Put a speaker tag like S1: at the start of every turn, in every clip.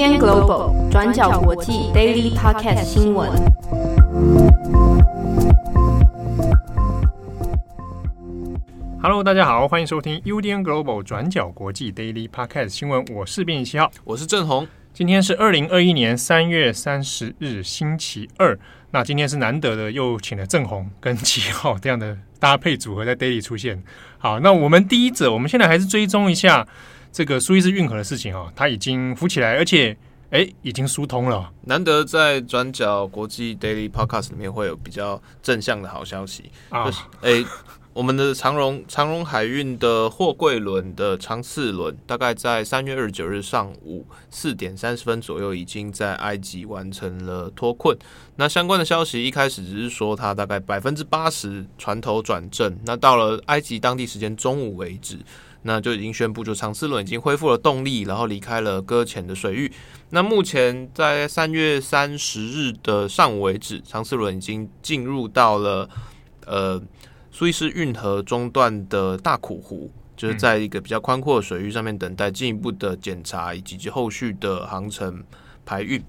S1: UDN Global 转角国际 Daily Podcast 新闻。
S2: Hello，大家好，欢迎收听 UDN Global 转角国际 Daily Podcast 新闻。我是编辑七号，
S3: 我是郑红。
S2: 今天是二零二一年三月三十日，星期二。那今天是难得的，又请了郑红跟七号这样的搭配组合在 Daily 出现。好，那我们第一者，我们现在还是追踪一下。这个苏伊士运河的事情啊，它已经浮起来，而且哎，已经疏通了。
S3: 难得在转角国际 Daily Podcast 里面会有比较正向的好消息啊！哎，我们的长荣长荣海运的货柜轮的长次轮，大概在三月二十九日上午四点三十分左右，已经在埃及完成了脱困。那相关的消息一开始只是说它大概百分之八十船头转正，那到了埃及当地时间中午为止。那就已经宣布，就长次轮已经恢复了动力，然后离开了搁浅的水域。那目前在三月三十日的上午为止，长次轮已经进入到了呃苏伊士运河中段的大苦湖，就是在一个比较宽阔的水域上面等待进一步的检查以及后续的航程排运。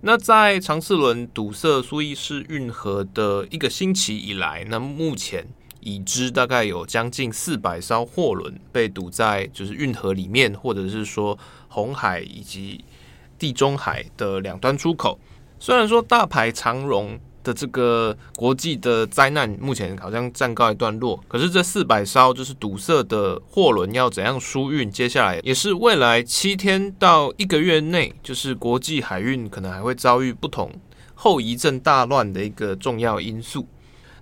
S3: 那在长次轮堵塞苏伊士运河的一个星期以来，那目前。已知大概有将近四百艘货轮被堵在就是运河里面，或者是说红海以及地中海的两端出口。虽然说大排长荣的这个国际的灾难目前好像暂告一段落，可是这四百艘就是堵塞的货轮要怎样疏运，接下来也是未来七天到一个月内，就是国际海运可能还会遭遇不同后遗症大乱的一个重要因素。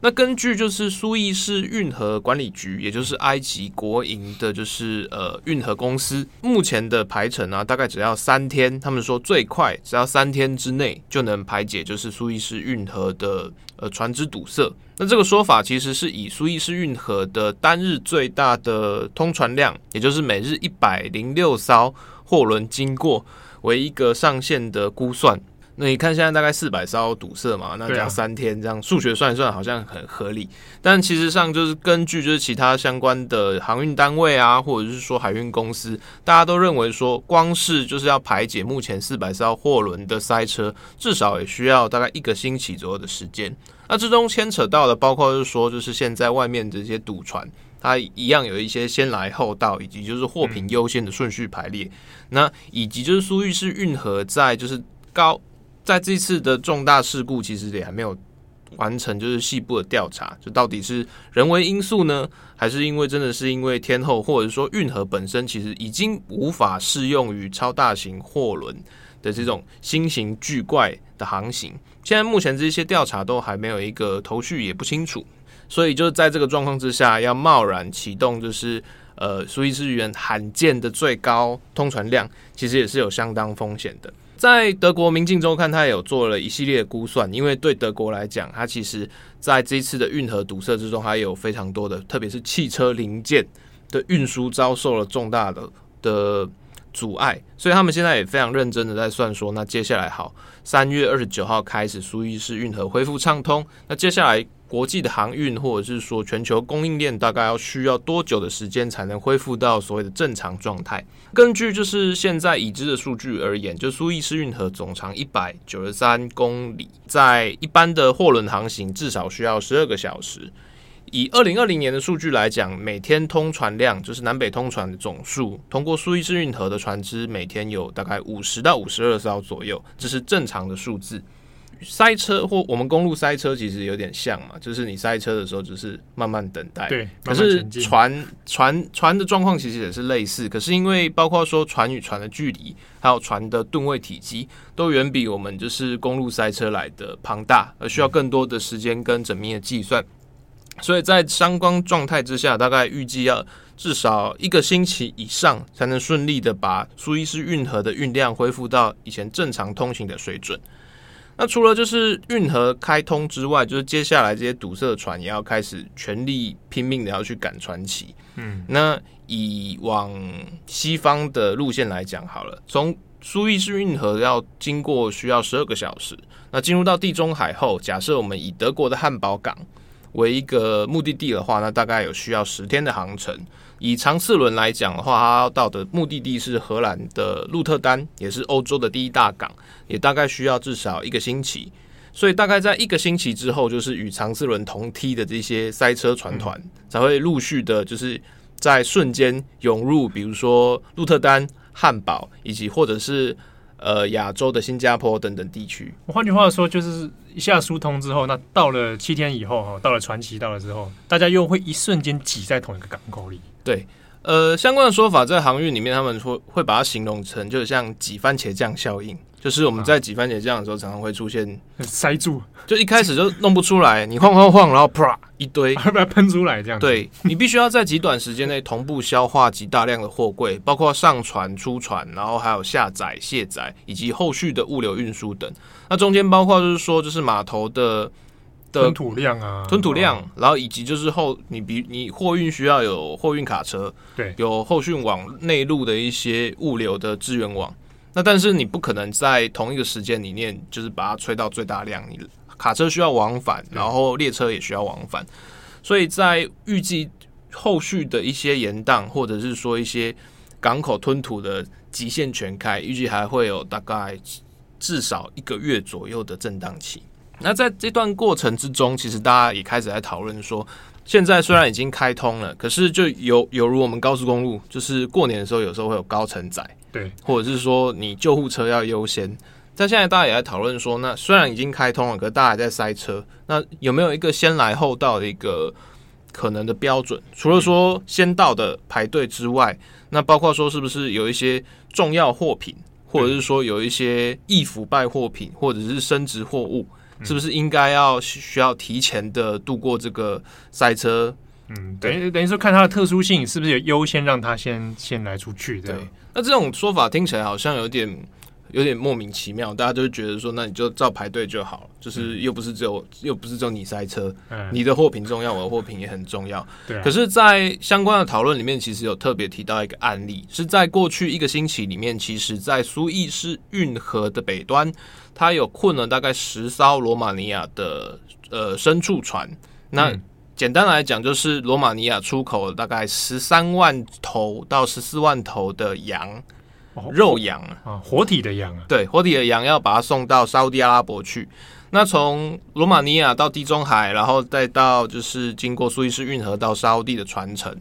S3: 那根据就是苏伊士运河管理局，也就是埃及国营的，就是呃运河公司目前的排程啊，大概只要三天。他们说最快只要三天之内就能排解，就是苏伊士运河的呃船只堵塞。那这个说法其实是以苏伊士运河的单日最大的通船量，也就是每日一百零六艘货轮经过为一个上限的估算。那你看，现在大概四百艘堵塞嘛，那这样三天这样数学算一算，好像很合理。但其实上就是根据就是其他相关的航运单位啊，或者是说海运公司，大家都认为说，光是就是要排解目前四百艘货轮的塞车，至少也需要大概一个星期左右的时间。那之中牵扯到的，包括就是说，就是现在外面这些堵船，它一样有一些先来后到，以及就是货品优先的顺序排列。那以及就是苏伊士运河在就是高。在这次的重大事故，其实也还没有完成，就是细部的调查，就到底是人为因素呢，还是因为真的是因为天候，或者说运河本身其实已经无法适用于超大型货轮的这种新型巨怪的航行。现在目前这些调查都还没有一个头绪，也不清楚，所以就是在这个状况之下，要贸然启动，就是呃苏伊士运罕见的最高通船量，其实也是有相当风险的。在德国《明镜周刊》，他也有做了一系列的估算，因为对德国来讲，它其实在这一次的运河堵塞之中，还有非常多的，特别是汽车零件的运输遭受了重大的的阻碍，所以他们现在也非常认真的在算说，那接下来好，三月二十九号开始苏伊士运河恢复畅通，那接下来。国际的航运，或者是说全球供应链，大概要需要多久的时间才能恢复到所谓的正常状态？根据就是现在已知的数据而言，就苏伊士运河总长一百九十三公里，在一般的货轮航行至少需要十二个小时。以二零二零年的数据来讲，每天通船量就是南北通船的总数，通过苏伊士运河的船只每天有大概五十到五十二艘左右，这是正常的数字。塞车或我们公路塞车其实有点像嘛，就是你塞车的时候就是慢慢等待。
S2: 对，
S3: 可是船船船的状况其实也是类似，可是因为包括说船与船的距离，还有船的吨位体积，都远比我们就是公路塞车来的庞大，而需要更多的时间跟缜密的计算。所以在相关状态之下，大概预计要至少一个星期以上，才能顺利的把苏伊士运河的运量恢复到以前正常通行的水准。那除了就是运河开通之外，就是接下来这些堵塞的船也要开始全力拼命的要去赶船期。嗯，那以往西方的路线来讲，好了，从苏伊士运河要经过需要十二个小时。那进入到地中海后，假设我们以德国的汉堡港为一个目的地的话，那大概有需要十天的航程。以长次轮来讲的话，它到的目的地是荷兰的鹿特丹，也是欧洲的第一大港，也大概需要至少一个星期。所以大概在一个星期之后，就是与长次轮同梯的这些塞车船团才会陆续的，就是在瞬间涌入，比如说鹿特丹、汉堡，以及或者是呃亚洲的新加坡等等地区。
S2: 换句话说，就是一下疏通之后，那到了七天以后哈，到了传奇到了之后，大家又会一瞬间挤在同一个港口里。
S3: 对，呃，相关的说法在航运里面，他们会会把它形容成，就是像挤番茄酱效应。就是我们在挤番茄酱的时候，常常会出现
S2: 塞住，
S3: 就一开始就弄不出来，你晃晃晃，然后啪一堆，
S2: 会不要喷出来这样？
S3: 对，你必须要在极短时间内同步消化极大量的货柜，包括上船、出船，然后还有下载、卸载以及后续的物流运输等。那中间包括就是说，就是码头的的
S2: 吞吐量啊，
S3: 吞吐量，然后以及就是后你比你货运需要有货运卡车，
S2: 对，
S3: 有后续往内陆的一些物流的支援网。那但是你不可能在同一个时间里面，就是把它吹到最大量。你卡车需要往返，然后列车也需要往返，所以在预计后续的一些延宕，或者是说一些港口吞吐的极限全开，预计还会有大概至少一个月左右的震荡期。那在这段过程之中，其实大家也开始在讨论说，现在虽然已经开通了，可是就有犹如我们高速公路，就是过年的时候有时候会有高承载。
S2: 对，
S3: 或者是说你救护车要优先，但现在大家也在讨论说，那虽然已经开通了，可是大家还在塞车，那有没有一个先来后到的一个可能的标准？除了说先到的排队之外，那包括说是不是有一些重要货品，或者是说有一些易腐败货品，或者是升值货物，是不是应该要需要提前的度过这个塞车？
S2: 嗯，等于等于说看它的特殊性，是不是有优先让它先先来出去？对。
S3: 那这种说法听起来好像有点有点莫名其妙，大家就觉得说，那你就照排队就好了，就是又不是只有、嗯、又不是只有你塞车，嗯、你的货品重要，我的货品也很重要。对、啊。可是，在相关的讨论里面，其实有特别提到一个案例，是在过去一个星期里面，其实在苏伊士运河的北端，它有困了大概十艘罗马尼亚的呃牲畜船。那、嗯简单来讲，就是罗马尼亚出口了大概十三万头到十四万头的羊，哦、肉羊
S2: 啊，活体的羊啊，
S3: 对，活体的羊要把它送到沙乌地阿拉伯去。那从罗马尼亚到地中海，然后再到就是经过苏伊士运河到沙乌地的船程，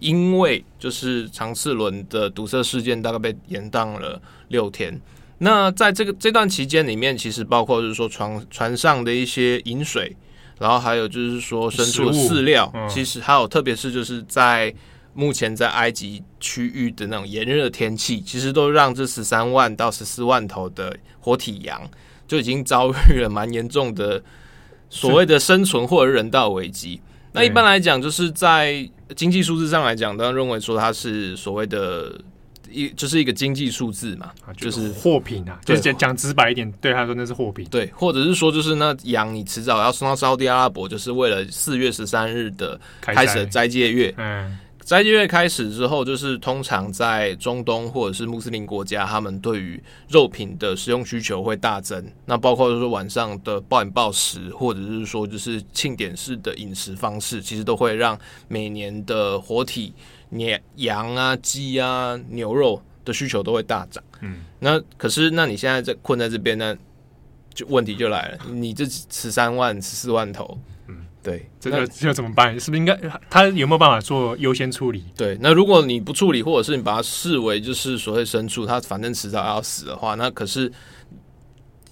S3: 因为就是长次轮的堵塞事件，大概被延宕了六天。那在这个这段期间里面，其实包括就是说船船上的一些饮水。然后还有就是说，牲畜饲料，嗯、其实还有，特别是就是在目前在埃及区域的那种炎热天气，其实都让这十三万到十四万头的活体羊就已经遭遇了蛮严重的所谓的生存或者人道危机。那一般来讲，就是在经济数字上来讲，当然认为说它是所谓的。一就是一个经济数字嘛，就是
S2: 货品啊，就是讲讲直白一点，对他说那是货品，
S3: 对，或者是说就是那羊你迟早要送到沙乌地阿拉伯，就是为了四月十三日的开始的斋戒月，嗯，斋戒月开始之后，就是通常在中东或者是穆斯林国家，他们对于肉品的食用需求会大增，那包括就是晚上的暴饮暴食，或者是说就是庆典式的饮食方式，其实都会让每年的活体。你羊啊、鸡啊、牛肉的需求都会大涨。嗯，那可是，那你现在在困在这边，呢就问题就来了。你这十三万、十四万头，嗯，对，
S2: 这个要怎么办？是不是应该他有没有办法做优先处理？
S3: 对，那如果你不处理，或者是你把它视为就是所谓牲畜，它反正迟早要死的话，那可是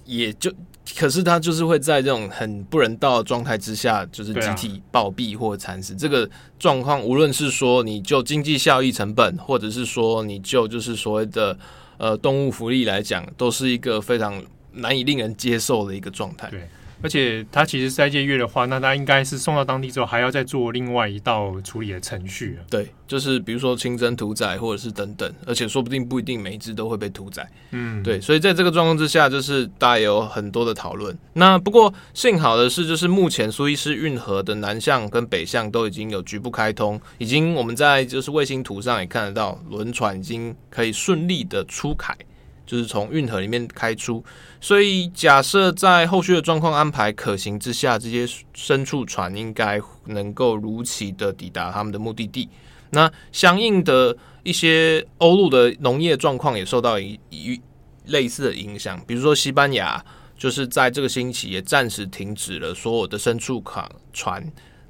S3: 也就。可是他就是会在这种很不人道的状态之下，就是集体暴毙或者惨死。这个状况，无论是说你就经济效益成本，或者是说你就就是所谓的呃动物福利来讲，都是一个非常难以令人接受的一个状态。
S2: 对。而且他其实斋戒月的话，那他应该是送到当地之后，还要再做另外一道处理的程序啊。
S3: 对，就是比如说清真屠宰，或者是等等，而且说不定不一定每一只都会被屠宰。嗯，对，所以在这个状况之下，就是大家有很多的讨论。那不过幸好的是，就是目前苏伊士运河的南向跟北向都已经有局部开通，已经我们在就是卫星图上也看得到，轮船已经可以顺利的出海。就是从运河里面开出。所以假设在后续的状况安排可行之下，这些牲畜船应该能够如期的抵达他们的目的地。那相应的一些欧陆的农业状况也受到一一类似的影响，比如说西班牙就是在这个星期也暂时停止了所有的牲畜卡船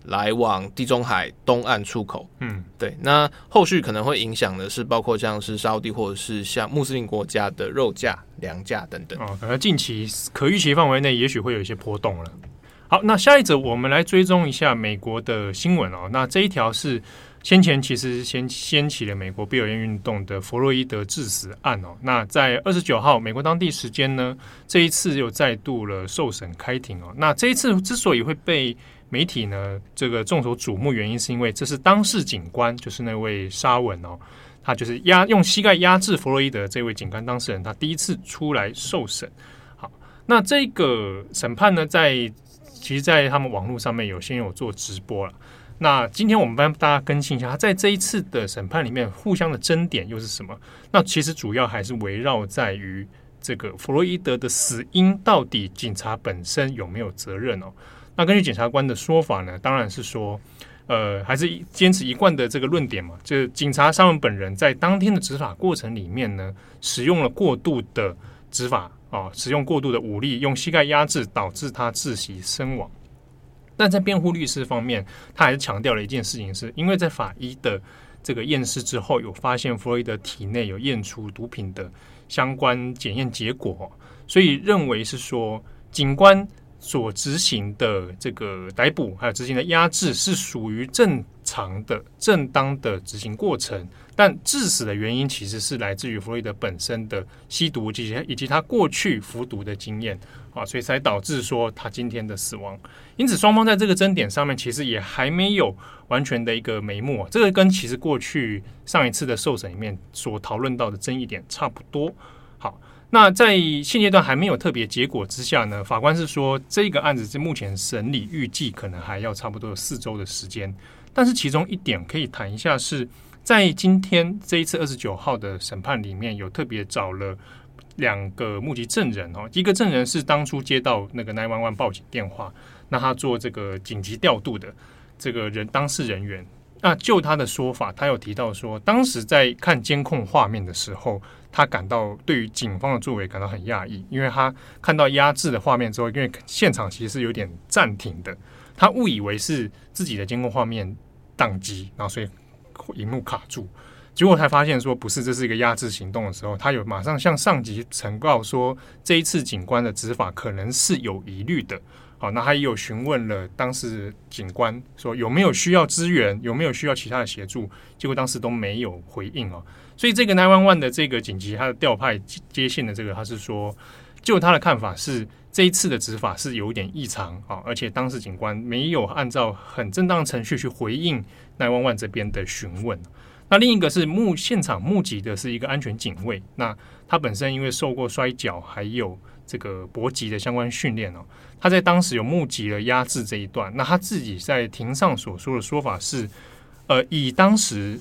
S3: 来往地中海东岸出口。嗯，对。那后续可能会影响的是，包括像是沙乌地或者是像穆斯林国家的肉价、粮价等等。
S2: 哦，可能近期可预期范围内也许会有一些波动了。好，那下一则我们来追踪一下美国的新闻哦。那这一条是。先前其实先掀起了美国必有烟运动的弗洛伊德致死案哦，那在二十九号美国当地时间呢，这一次又再度了受审开庭哦。那这一次之所以会被媒体呢这个众所瞩目，原因是因为这是当事警官，就是那位沙文哦，他就是压用膝盖压制弗洛伊德这位警官当事人，他第一次出来受审。好，那这个审判呢，在其实，在他们网络上面有先有做直播了。那今天我们帮大家更新一下，他在这一次的审判里面，互相的争点又是什么？那其实主要还是围绕在于这个弗洛伊德的死因到底警察本身有没有责任哦？那根据检察官的说法呢，当然是说，呃，还是坚持一贯的这个论点嘛，就是警察沙文本人在当天的执法过程里面呢，使用了过度的执法啊，使用过度的武力，用膝盖压制，导致他窒息身亡。但在辩护律师方面，他还是强调了一件事情是，因为在法医的这个验尸之后，有发现弗洛伊德体内有验出毒品的相关检验结果，所以认为是说，警官所执行的这个逮捕还有执行的压制是属于正常的、正当的执行过程。但致死的原因其实是来自于弗洛伊德本身的吸毒以及以及他过去服毒的经验啊，所以才导致说他今天的死亡。因此，双方在这个争点上面其实也还没有完全的一个眉目啊。这个跟其实过去上一次的受审里面所讨论到的争议点差不多。好，那在现阶段还没有特别结果之下呢，法官是说这个案子是目前审理预计可能还要差不多有四周的时间。但是其中一点可以谈一下是。在今天这一次二十九号的审判里面，有特别找了两个目击证人哦。一个证人是当初接到那个 nine one one 报警电话，那他做这个紧急调度的这个人当事人员。那就他的说法，他有提到说，当时在看监控画面的时候，他感到对于警方的作为感到很讶异，因为他看到压制的画面之后，因为现场其实是有点暂停的，他误以为是自己的监控画面宕机，然后所以。荧幕卡住，结果才发现说不是，这是一个压制行动的时候，他有马上向上级呈告说，这一次警官的执法可能是有疑虑的。好，那他也有询问了当时警官说有没有需要支援，有没有需要其他的协助，结果当时都没有回应哦。所以这个 nine one one 的这个紧急他的调派接线的这个，他是说，就他的看法是这一次的执法是有点异常啊，而且当时警官没有按照很正当程序去回应。nine one one 这边的询问，那另一个是目现场目击的是一个安全警卫，那他本身因为受过摔跤还有这个搏击的相关训练哦，他在当时有目击了压制这一段，那他自己在庭上所说的说法是，呃，以当时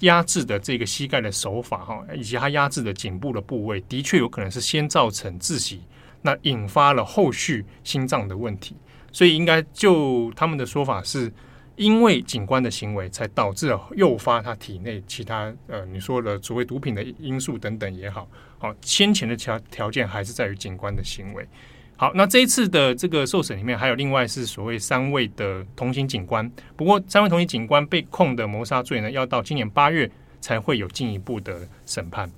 S2: 压制的这个膝盖的手法哈，以及他压制的颈部的部位，的确有可能是先造成窒息，那引发了后续心脏的问题，所以应该就他们的说法是。因为警官的行为，才导致了诱发他体内其他呃，你说的所谓毒品的因素等等也好，好先前的条条件还是在于警官的行为。好，那这一次的这个受审里面，还有另外是所谓三位的同行警官，不过三位同行警官被控的谋杀罪呢，要到今年八月才会有进一步的审判。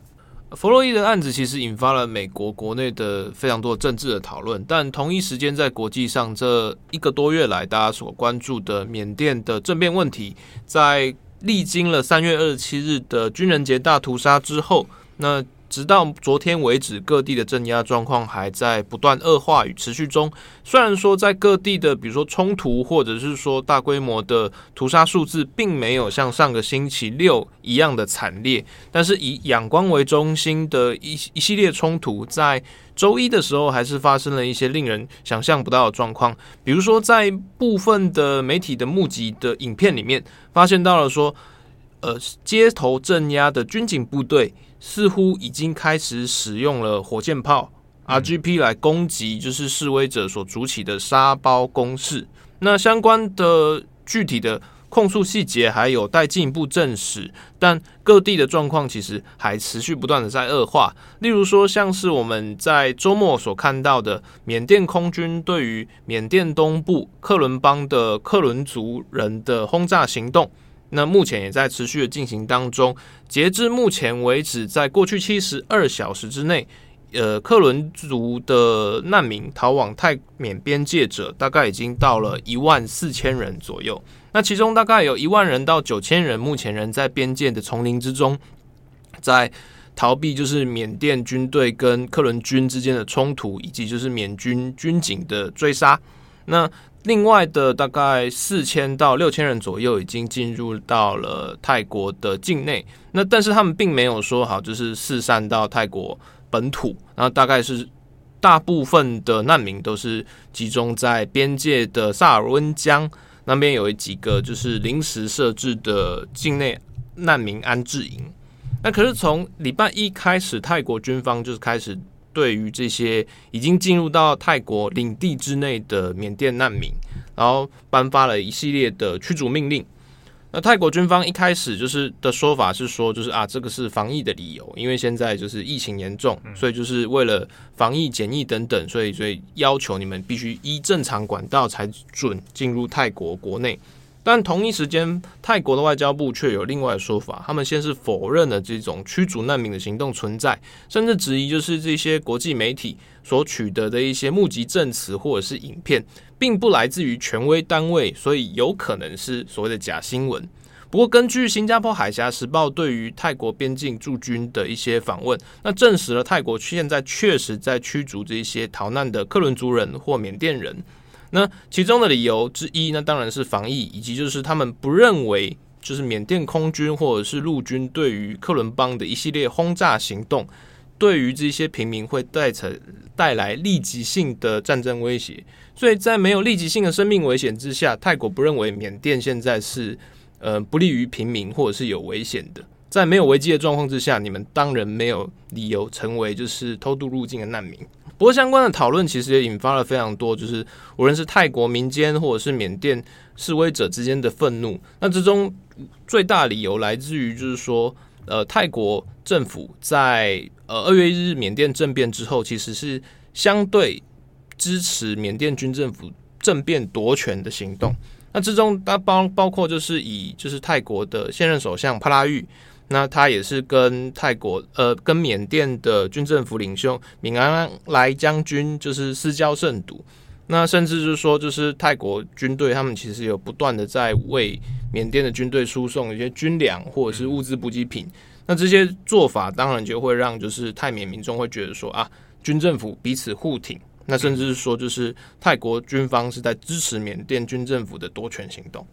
S3: 弗洛伊德案子其实引发了美国国内的非常多政治的讨论，但同一时间在国际上这一个多月来，大家所关注的缅甸的政变问题，在历经了三月二十七日的军人节大屠杀之后，那。直到昨天为止，各地的镇压状况还在不断恶化与持续中。虽然说在各地的，比如说冲突，或者是说大规模的屠杀数字，并没有像上个星期六一样的惨烈，但是以仰光为中心的一一系列冲突，在周一的时候还是发生了一些令人想象不到的状况。比如说，在部分的媒体的募集的影片里面，发现到了说，呃，街头镇压的军警部队。似乎已经开始使用了火箭炮 RGP 来攻击，就是示威者所筑起的沙包攻势。那相关的具体的。控诉细节还有待进一步证实，但各地的状况其实还持续不断的在恶化。例如说，像是我们在周末所看到的缅甸空军对于缅甸东部克伦邦的克伦族人的轰炸行动，那目前也在持续的进行当中。截至目前为止，在过去七十二小时之内，呃，克伦族的难民逃往泰缅边界者，大概已经到了一万四千人左右。那其中大概有一万人到九千人，目前仍在边界的丛林之中，在逃避就是缅甸军队跟克伦军之间的冲突，以及就是缅军军警的追杀。那另外的大概四千到六千人左右，已经进入到了泰国的境内。那但是他们并没有说好，就是四散到泰国本土。然后大概是大部分的难民都是集中在边界的萨尔温江。那边有几个就是临时设置的境内难民安置营。那可是从礼拜一开始，泰国军方就是开始对于这些已经进入到泰国领地之内的缅甸难民，然后颁发了一系列的驱逐命令。那泰国军方一开始就是的说法是说，就是啊，这个是防疫的理由，因为现在就是疫情严重，所以就是为了防疫检疫等等，所以所以要求你们必须依正常管道才准进入泰国国内。但同一时间，泰国的外交部却有另外的说法，他们先是否认了这种驱逐难民的行动存在，甚至质疑就是这些国际媒体所取得的一些目击证词或者是影片。并不来自于权威单位，所以有可能是所谓的假新闻。不过，根据新加坡海峡时报对于泰国边境驻军的一些访问，那证实了泰国现在确实在驱逐这些逃难的克伦族人或缅甸人。那其中的理由之一，那当然是防疫，以及就是他们不认为就是缅甸空军或者是陆军对于克伦邦的一系列轰炸行动，对于这些平民会带成带来立即性的战争威胁。所以在没有立即性的生命危险之下，泰国不认为缅甸现在是呃不利于平民或者是有危险的。在没有危机的状况之下，你们当然没有理由成为就是偷渡入境的难民。不过相关的讨论其实也引发了非常多，就是无论是泰国民间或者是缅甸示威者之间的愤怒。那之中最大理由来自于就是说，呃，泰国政府在呃二月一日缅甸政变之后，其实是相对。支持缅甸军政府政变夺权的行动，那之中它包包括就是以就是泰国的现任首相帕拉育，那他也是跟泰国呃跟缅甸的军政府领袖敏昂莱将军就是私交甚笃，那甚至就是说就是泰国军队他们其实有不断的在为缅甸的军队输送一些军粮或者是物资补给品，那这些做法当然就会让就是泰缅民众会觉得说啊军政府彼此互挺。那甚至是说，就是泰国军方是在支持缅甸军政府的夺权行动。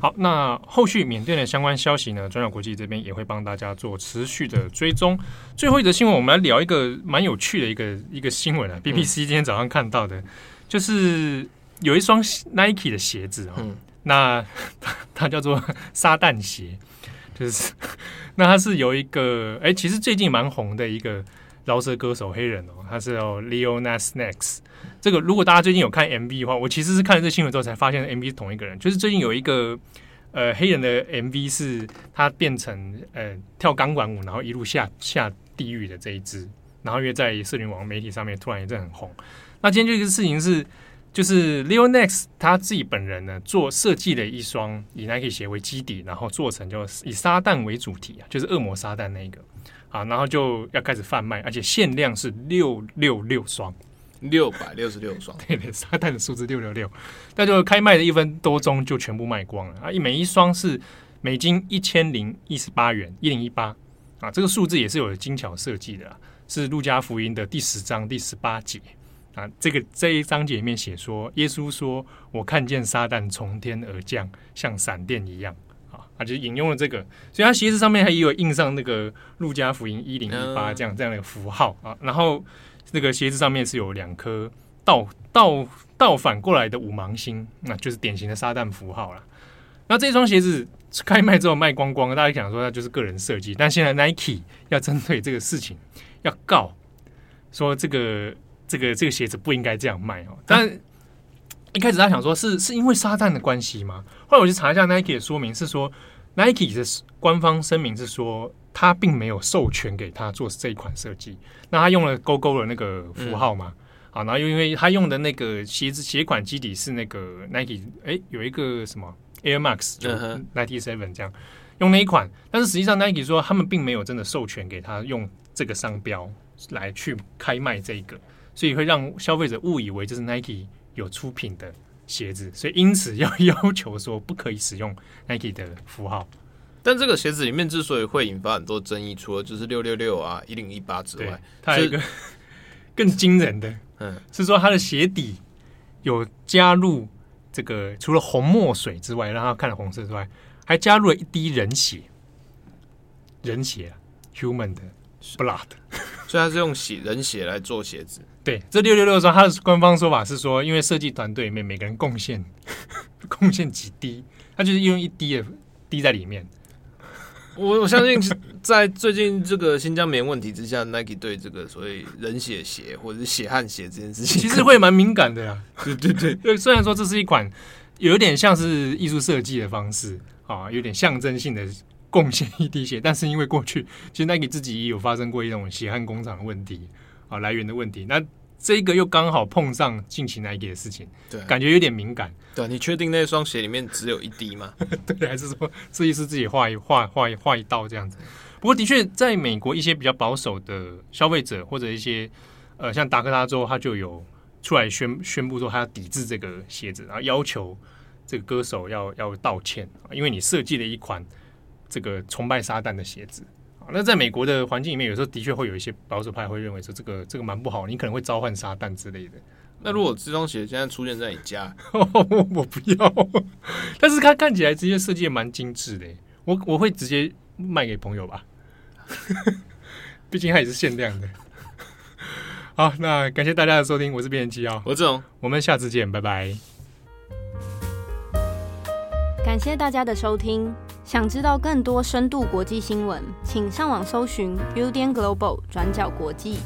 S2: 好，那后续缅甸的相关消息呢？转角国际这边也会帮大家做持续的追踪。最后一则新闻，我们来聊一个蛮有趣的一个一个新闻啊。BBC 今天早上看到的，嗯、就是有一双 Nike 的鞋子哦，嗯、那 它叫做撒旦鞋，就是那它是有一个哎、欸，其实最近蛮红的一个。饶舌歌手黑人哦，他是叫 Leo Nas Nex。这个如果大家最近有看 MV 的话，我其实是看了这新闻之后才发现 MV 是同一个人。就是最近有一个呃黑人的 MV，是他变成呃跳钢管舞，然后一路下下地狱的这一支，然后因为在社群网媒体上面突然一阵很红。那今天这个事情是，就是 Leo Nex 他自己本人呢做设计了一双以 Nike 鞋为基底，然后做成就以撒旦为主题啊，就是恶魔撒旦那一个。啊，然后就要开始贩卖，而且限量是六六六双，
S3: 六百六十六双。
S2: 对对，撒旦的数字六六六，那就开卖的一分多钟就全部卖光了啊！一每一双是美金一千零一十八元，一零一八啊，这个数字也是有精巧设计的啊，是路加福音的第十章第十八节啊。这个这一章节里面写说，耶稣说：“我看见撒旦从天而降，像闪电一样。”啊，就引用了这个，所以他鞋子上面还有印上那个路加福音一零一八这样这样的符号啊。然后那个鞋子上面是有两颗倒倒倒反过来的五芒星，那就是典型的撒旦符号了。那这双鞋子开卖之后卖光光，大家想说它就是个人设计，但现在 Nike 要针对这个事情要告，说这个这个这个鞋子不应该这样卖哦。但一开始他想说是是因为沙旦的关系吗？后来我去查一下 Nike 的说明，是说 Nike 的官方声明是说他并没有授权给他做这一款设计，那他用了勾勾的那个符号嘛。嗯好，然后又因为他用的那个鞋子鞋款基底是那个 Nike，哎，有一个什么 Air Max 就 Ninety Seven 这样用那一款，但是实际上 Nike 说他们并没有真的授权给他用这个商标来去开卖这个，所以会让消费者误以为这是 Nike 有出品的鞋子，所以因此要要求说不可以使用 Nike 的符号。
S3: 但这个鞋子里面之所以会引发很多争议，除了就是六六六啊一零一八之外，
S2: 它有一个 更惊人的。嗯，是说它的鞋底有加入这个，除了红墨水之外，让它看了红色之外，还加入了一滴人血，人血，human 的 blood，
S3: 所以它是用血人血来做鞋子。
S2: 对，这六六六说，它的官方说法是说，因为设计团队里面每个人贡献 贡献几滴，他就是用一滴的滴在里面。
S3: 我我相信，在最近这个新疆棉问题之下，Nike 对这个所谓人血鞋或者是血汗鞋这件事情，
S2: 其实会蛮敏感的 呀。对对对，对，虽然说这是一款有点像是艺术设计的方式啊，有点象征性的贡献一滴血，但是因为过去其实 Nike 自己也有发生过一种血汗工厂的问题啊，来源的问题。那这个又刚好碰上近期 Nike 的事情，对，感觉有点敏感。
S3: 对，你确定那双鞋里面只有一滴吗？
S2: 对，还是说设计师自己画一画画一画一道这样子？不过的确，在美国一些比较保守的消费者或者一些呃，像达科他州，他就有出来宣宣布说他要抵制这个鞋子，然后要求这个歌手要要道歉，因为你设计了一款这个崇拜撒旦的鞋子。那在美国的环境里面，有时候的确会有一些保守派会认为说这个这个蛮不好，你可能会召唤撒旦之类的。
S3: 那如果这双鞋现在出现在你家，
S2: 我不要。但是它看起来直接设计也蛮精致的，我我会直接卖给朋友吧。毕竟它也是限量的。好，那感谢大家的收听，我是编辑七号，
S3: 我是志龙，
S2: 我们下次见，拜拜。
S1: 感谢大家的收听。想知道更多深度国际新闻，请上网搜寻 Udan Global 转角国际。